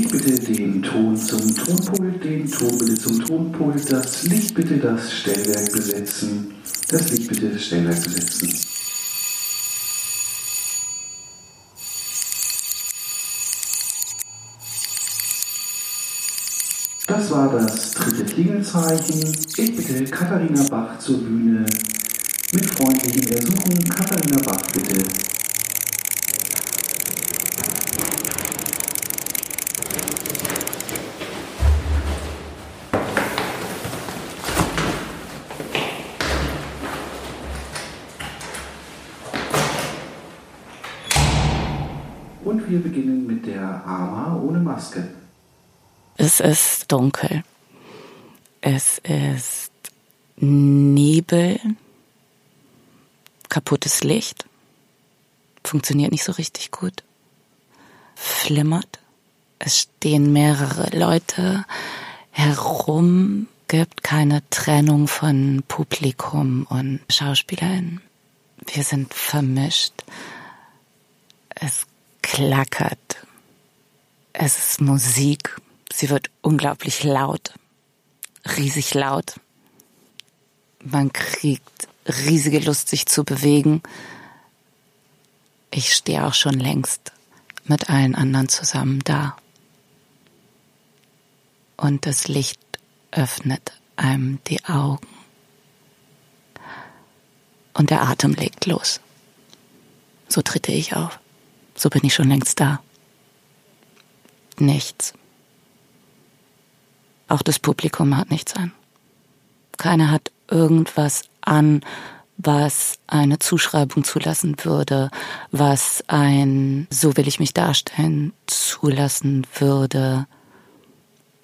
Ich bitte den Ton zum Tonpult, den Ton bitte zum Tonpult, das Licht bitte das Stellwerk besetzen, das Licht bitte das Stellwerk besetzen. Das war das dritte Klingelzeichen. Ich bitte Katharina Bach zur Bühne. Mit freundlichen Ersuchen, Katharina Bach bitte. Und wir beginnen mit der Ama ohne Maske. Es ist dunkel. Es ist Nebel, kaputtes Licht, funktioniert nicht so richtig gut, flimmert. Es stehen mehrere Leute herum, gibt keine Trennung von Publikum und Schauspielern. Wir sind vermischt. Es klackert. Es ist Musik. Sie wird unglaublich laut, riesig laut. Man kriegt riesige Lust, sich zu bewegen. Ich stehe auch schon längst mit allen anderen zusammen da. Und das Licht öffnet einem die Augen. Und der Atem legt los. So tritte ich auf. So bin ich schon längst da. Nichts. Auch das Publikum hat nichts an. Keiner hat irgendwas an, was eine Zuschreibung zulassen würde, was ein so will ich mich darstellen zulassen würde.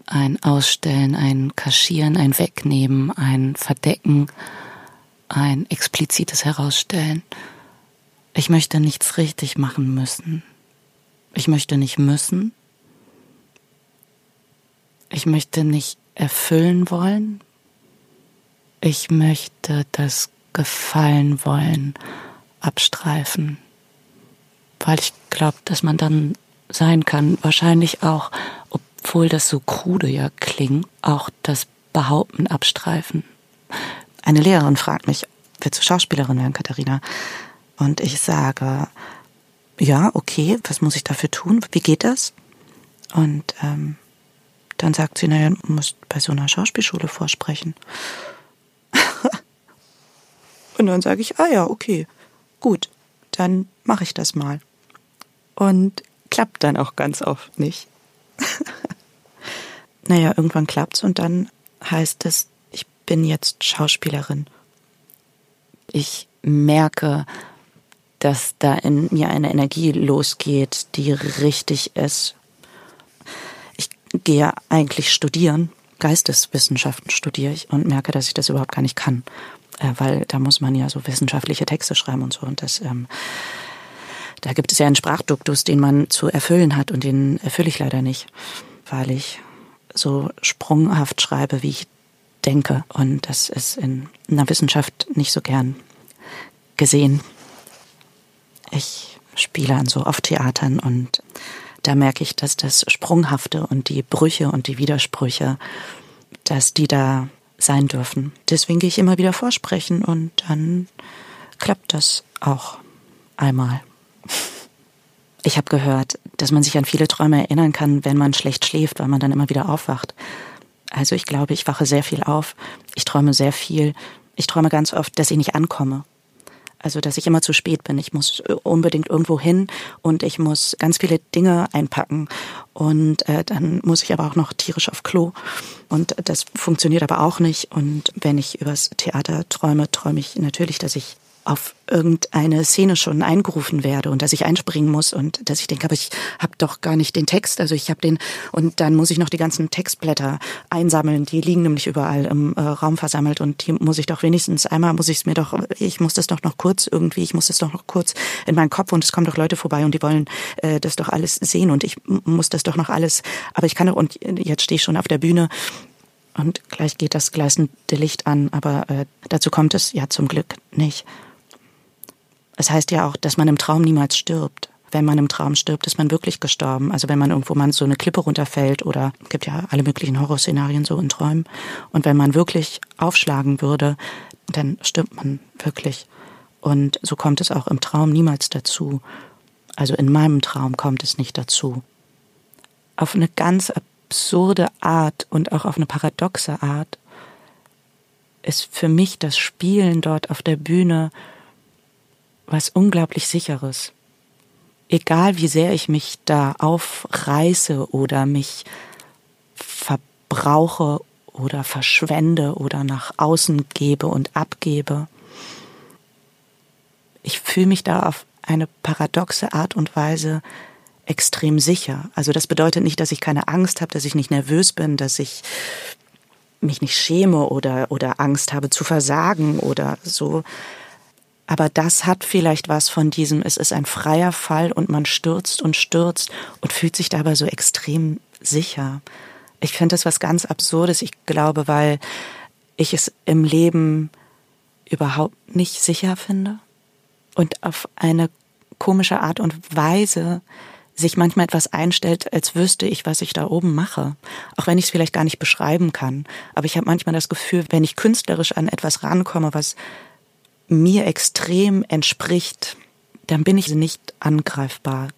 Ein Ausstellen, ein Kaschieren, ein Wegnehmen, ein Verdecken, ein explizites Herausstellen. Ich möchte nichts richtig machen müssen. Ich möchte nicht müssen. Ich möchte nicht erfüllen wollen. Ich möchte das Gefallen wollen abstreifen, weil ich glaube, dass man dann sein kann, wahrscheinlich auch, obwohl das so krude ja klingt, auch das Behaupten abstreifen. Eine Lehrerin fragt mich, willst du Schauspielerin werden, Katharina? Und ich sage, ja, okay, was muss ich dafür tun? Wie geht das? Und ähm, dann sagt sie, naja, du musst bei so einer Schauspielschule vorsprechen. und dann sage ich, ah ja, okay, gut, dann mache ich das mal. Und klappt dann auch ganz oft nicht. naja, irgendwann klappt's und dann heißt es, ich bin jetzt Schauspielerin. Ich merke, dass da in mir eine Energie losgeht, die richtig ist gehe eigentlich studieren, Geisteswissenschaften studiere ich und merke, dass ich das überhaupt gar nicht kann, äh, weil da muss man ja so wissenschaftliche Texte schreiben und so und das ähm, da gibt es ja einen Sprachduktus, den man zu erfüllen hat und den erfülle ich leider nicht, weil ich so sprunghaft schreibe, wie ich denke und das ist in einer Wissenschaft nicht so gern gesehen. Ich spiele an so Off-Theatern und da merke ich, dass das Sprunghafte und die Brüche und die Widersprüche, dass die da sein dürfen. Deswegen gehe ich immer wieder vorsprechen und dann klappt das auch einmal. Ich habe gehört, dass man sich an viele Träume erinnern kann, wenn man schlecht schläft, weil man dann immer wieder aufwacht. Also ich glaube, ich wache sehr viel auf. Ich träume sehr viel. Ich träume ganz oft, dass ich nicht ankomme. Also, dass ich immer zu spät bin. Ich muss äh, unbedingt irgendwo hin und ich muss ganz viele Dinge einpacken. Und äh, dann muss ich aber auch noch tierisch auf Klo. Und das funktioniert aber auch nicht. Und wenn ich übers Theater träume, träume ich natürlich, dass ich auf irgendeine Szene schon eingerufen werde und dass ich einspringen muss und dass ich denke, aber ich habe doch gar nicht den Text, also ich habe den und dann muss ich noch die ganzen Textblätter einsammeln, die liegen nämlich überall im äh, Raum versammelt und die muss ich doch wenigstens einmal muss ich es mir doch, ich muss das doch noch kurz irgendwie, ich muss das doch noch kurz in meinen Kopf und es kommen doch Leute vorbei und die wollen äh, das doch alles sehen und ich muss das doch noch alles, aber ich kann doch und jetzt stehe ich schon auf der Bühne und gleich geht das gleißende Licht an, aber äh, dazu kommt es ja zum Glück nicht. Es heißt ja auch, dass man im Traum niemals stirbt. wenn man im Traum stirbt, ist man wirklich gestorben. Also wenn man irgendwo mal so eine Klippe runterfällt oder gibt ja alle möglichen Horrorszenarien so in Träumen. Und wenn man wirklich aufschlagen würde, dann stirbt man wirklich. Und so kommt es auch im Traum niemals dazu. Also in meinem Traum kommt es nicht dazu. Auf eine ganz absurde Art und auch auf eine paradoxe Art ist für mich das Spielen dort auf der Bühne was unglaublich sicheres. Egal wie sehr ich mich da aufreiße oder mich verbrauche oder verschwende oder nach außen gebe und abgebe, ich fühle mich da auf eine paradoxe Art und Weise extrem sicher. Also das bedeutet nicht, dass ich keine Angst habe, dass ich nicht nervös bin, dass ich mich nicht schäme oder, oder Angst habe zu versagen oder so. Aber das hat vielleicht was von diesem, es ist ein freier Fall und man stürzt und stürzt und fühlt sich dabei so extrem sicher. Ich finde das was ganz Absurdes. Ich glaube, weil ich es im Leben überhaupt nicht sicher finde und auf eine komische Art und Weise sich manchmal etwas einstellt, als wüsste ich, was ich da oben mache. Auch wenn ich es vielleicht gar nicht beschreiben kann. Aber ich habe manchmal das Gefühl, wenn ich künstlerisch an etwas rankomme, was mir extrem entspricht, dann bin ich nicht angreifbar.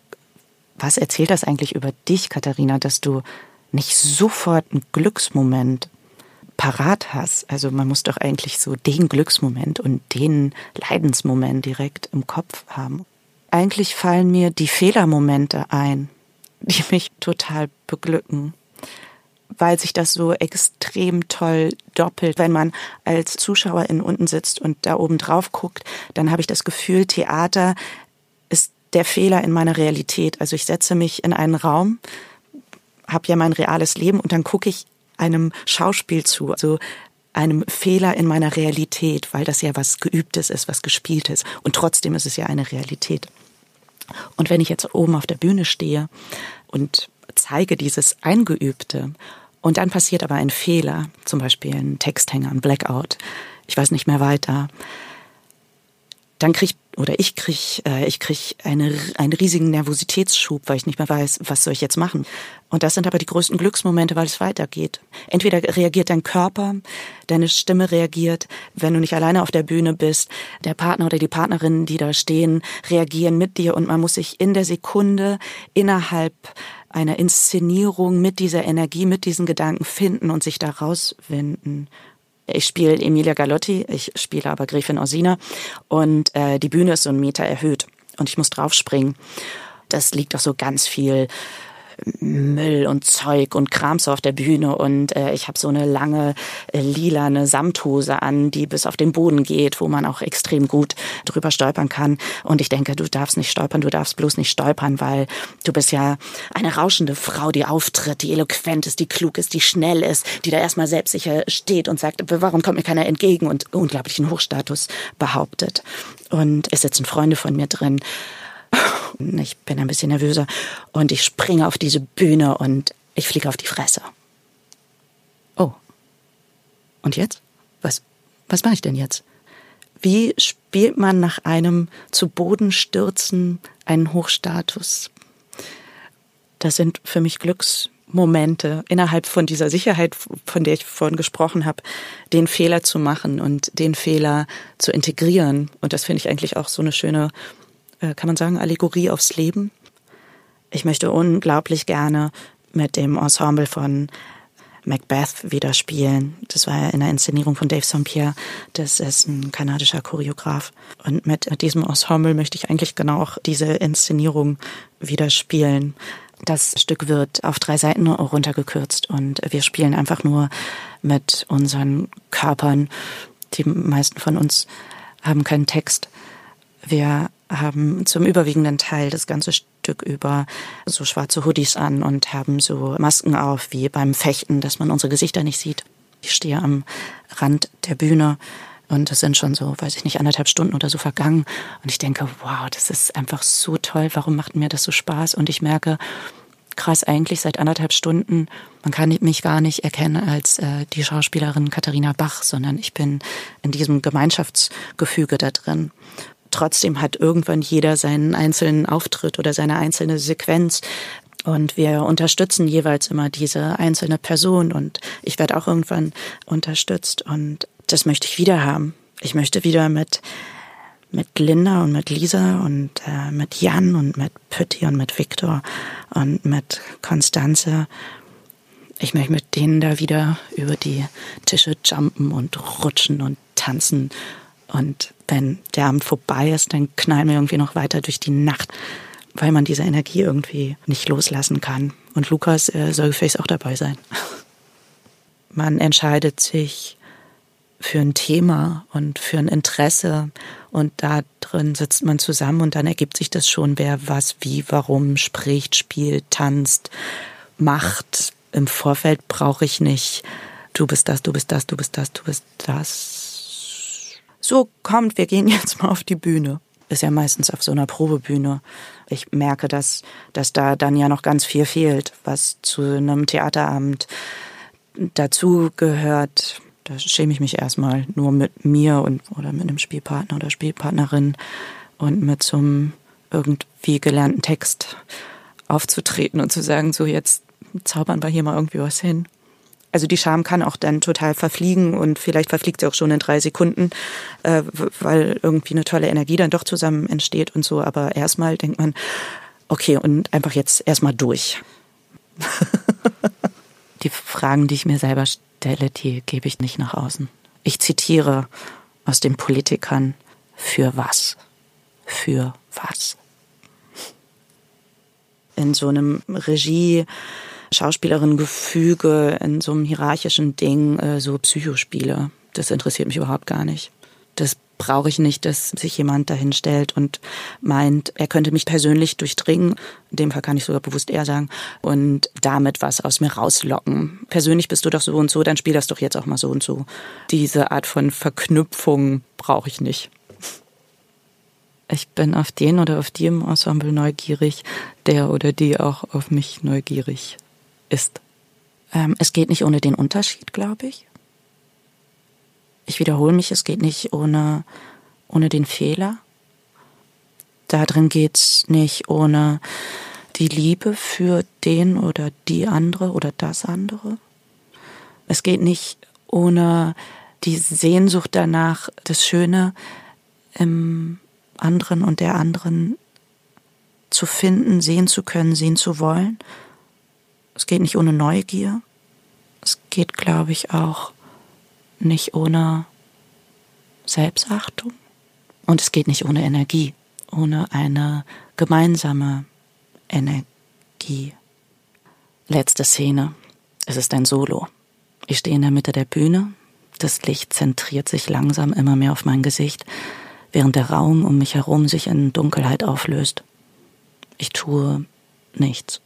Was erzählt das eigentlich über dich, Katharina, dass du nicht sofort einen Glücksmoment parat hast? Also man muss doch eigentlich so den Glücksmoment und den Leidensmoment direkt im Kopf haben eigentlich fallen mir die Fehlermomente ein, die mich total beglücken, weil sich das so extrem toll doppelt. Wenn man als Zuschauerin unten sitzt und da oben drauf guckt, dann habe ich das Gefühl, Theater ist der Fehler in meiner Realität. Also ich setze mich in einen Raum, habe ja mein reales Leben und dann gucke ich einem Schauspiel zu. Also einem Fehler in meiner Realität, weil das ja was Geübtes ist, was Gespieltes. Und trotzdem ist es ja eine Realität. Und wenn ich jetzt oben auf der Bühne stehe und zeige dieses Eingeübte und dann passiert aber ein Fehler, zum Beispiel ein Texthänger, ein Blackout, ich weiß nicht mehr weiter, dann kriege oder ich krieg äh, ich krieg eine, einen riesigen Nervositätsschub, weil ich nicht mehr weiß, was soll ich jetzt machen. Und das sind aber die größten Glücksmomente, weil es weitergeht. Entweder reagiert dein Körper, deine Stimme reagiert, wenn du nicht alleine auf der Bühne bist, der Partner oder die Partnerin, die da stehen, reagieren mit dir und man muss sich in der Sekunde innerhalb einer Inszenierung mit dieser Energie, mit diesen Gedanken finden und sich da rauswinden. Ich spiele Emilia Galotti, ich spiele aber Gräfin Orsina und äh, die Bühne ist so einen Meter erhöht und ich muss draufspringen. Das liegt doch so ganz viel Müll und Zeug und Kram so auf der Bühne und äh, ich habe so eine lange äh, lilane Samthose an, die bis auf den Boden geht, wo man auch extrem gut drüber stolpern kann. Und ich denke, du darfst nicht stolpern, du darfst bloß nicht stolpern, weil du bist ja eine rauschende Frau, die auftritt, die eloquent ist, die klug ist, die schnell ist, die da erstmal selbstsicher steht und sagt, warum kommt mir keiner entgegen und unglaublichen Hochstatus behauptet. Und es sitzen Freunde von mir drin ich bin ein bisschen nervöser und ich springe auf diese Bühne und ich fliege auf die Fresse. Oh. Und jetzt? Was, was mache ich denn jetzt? Wie spielt man nach einem zu Boden stürzen einen Hochstatus? Das sind für mich Glücksmomente innerhalb von dieser Sicherheit, von der ich vorhin gesprochen habe, den Fehler zu machen und den Fehler zu integrieren. Und das finde ich eigentlich auch so eine schöne äh, kann man sagen, Allegorie aufs Leben. Ich möchte unglaublich gerne mit dem Ensemble von Macbeth wieder spielen. Das war ja in der Inszenierung von Dave St. Pierre. Das ist ein kanadischer Choreograf. Und mit diesem Ensemble möchte ich eigentlich genau auch diese Inszenierung wieder spielen. Das Stück wird auf drei Seiten runtergekürzt und wir spielen einfach nur mit unseren Körpern. Die meisten von uns haben keinen Text. Wir haben zum überwiegenden Teil das ganze Stück über so schwarze Hoodies an und haben so Masken auf wie beim Fechten, dass man unsere Gesichter nicht sieht. Ich stehe am Rand der Bühne und es sind schon so, weiß ich nicht, anderthalb Stunden oder so vergangen. Und ich denke, wow, das ist einfach so toll. Warum macht mir das so Spaß? Und ich merke, krass, eigentlich seit anderthalb Stunden, man kann mich gar nicht erkennen als äh, die Schauspielerin Katharina Bach, sondern ich bin in diesem Gemeinschaftsgefüge da drin. Trotzdem hat irgendwann jeder seinen einzelnen Auftritt oder seine einzelne Sequenz. Und wir unterstützen jeweils immer diese einzelne Person und ich werde auch irgendwann unterstützt und das möchte ich wieder haben. Ich möchte wieder mit mit Linda und mit Lisa und äh, mit Jan und mit Pütti und mit Viktor und mit Konstanze. Ich möchte mit denen da wieder über die Tische jumpen und rutschen und tanzen. Und wenn der Abend vorbei ist, dann knallen wir irgendwie noch weiter durch die Nacht weil man diese Energie irgendwie nicht loslassen kann. Und Lukas äh, soll gefälligst auch dabei sein. Man entscheidet sich für ein Thema und für ein Interesse und da drin sitzt man zusammen und dann ergibt sich das schon, wer was, wie, warum spricht, spielt, tanzt, macht. Im Vorfeld brauche ich nicht, du bist das, du bist das, du bist das, du bist das. So, kommt, wir gehen jetzt mal auf die Bühne ist ja meistens auf so einer Probebühne. Ich merke, dass, dass da dann ja noch ganz viel fehlt, was zu einem Theaterabend dazu gehört. Da schäme ich mich erstmal nur mit mir und oder mit einem Spielpartner oder Spielpartnerin und mit so einem irgendwie gelernten Text aufzutreten und zu sagen, so jetzt zaubern wir hier mal irgendwie was hin. Also die Scham kann auch dann total verfliegen und vielleicht verfliegt sie auch schon in drei Sekunden, äh, weil irgendwie eine tolle Energie dann doch zusammen entsteht und so. Aber erstmal denkt man, okay, und einfach jetzt erstmal durch. die Fragen, die ich mir selber stelle, die gebe ich nicht nach außen. Ich zitiere aus den Politikern für was? Für was? In so einem Regie Schauspielerin-Gefüge in so einem hierarchischen Ding, äh, so Psychospiele. Das interessiert mich überhaupt gar nicht. Das brauche ich nicht, dass sich jemand dahin stellt und meint, er könnte mich persönlich durchdringen. In dem Fall kann ich sogar bewusst eher sagen. Und damit was aus mir rauslocken. Persönlich bist du doch so und so, dann spiel das doch jetzt auch mal so und so. Diese Art von Verknüpfung brauche ich nicht. Ich bin auf den oder auf die im Ensemble neugierig, der oder die auch auf mich neugierig ist. Ähm, es geht nicht ohne den Unterschied, glaube ich. Ich wiederhole mich, es geht nicht ohne, ohne den Fehler. Darin geht's nicht ohne die Liebe für den oder die andere oder das andere. Es geht nicht ohne die Sehnsucht danach, das Schöne im anderen und der anderen zu finden, sehen zu können, sehen zu wollen es geht nicht ohne Neugier. Es geht, glaube ich, auch nicht ohne Selbstachtung. Und es geht nicht ohne Energie, ohne eine gemeinsame Energie. Letzte Szene. Es ist ein Solo. Ich stehe in der Mitte der Bühne. Das Licht zentriert sich langsam immer mehr auf mein Gesicht, während der Raum um mich herum sich in Dunkelheit auflöst. Ich tue nichts.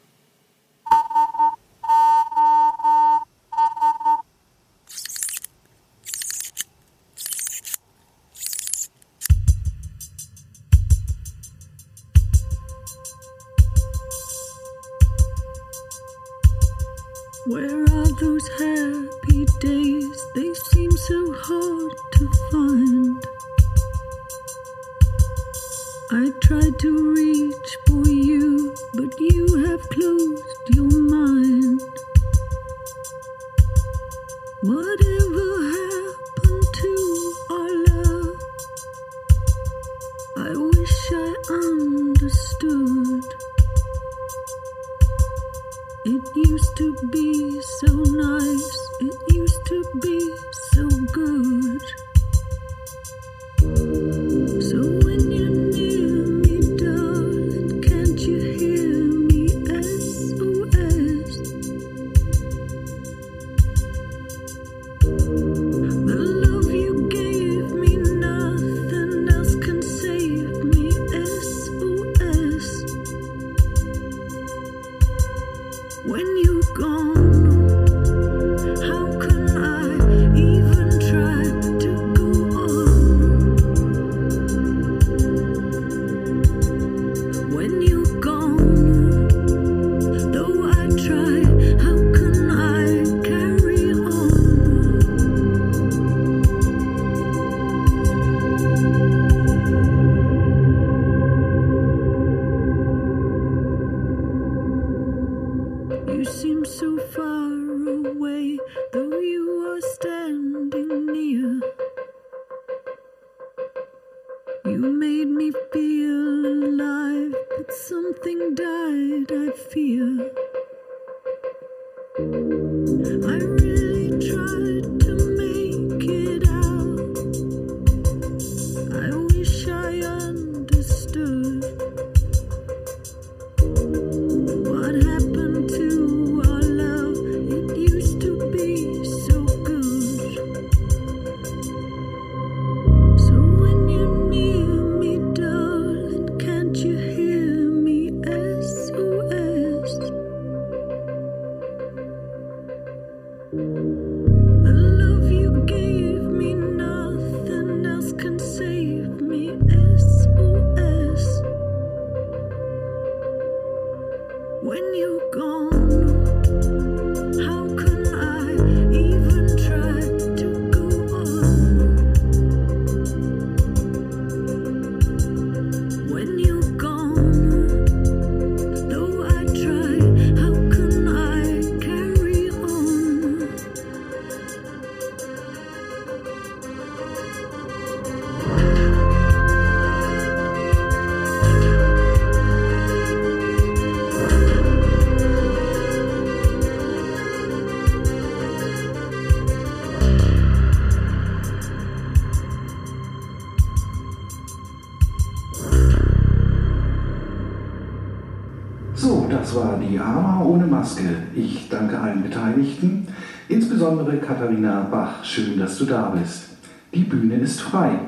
Ich danke allen Beteiligten, insbesondere Katharina Bach. Schön, dass du da bist. Die Bühne ist frei.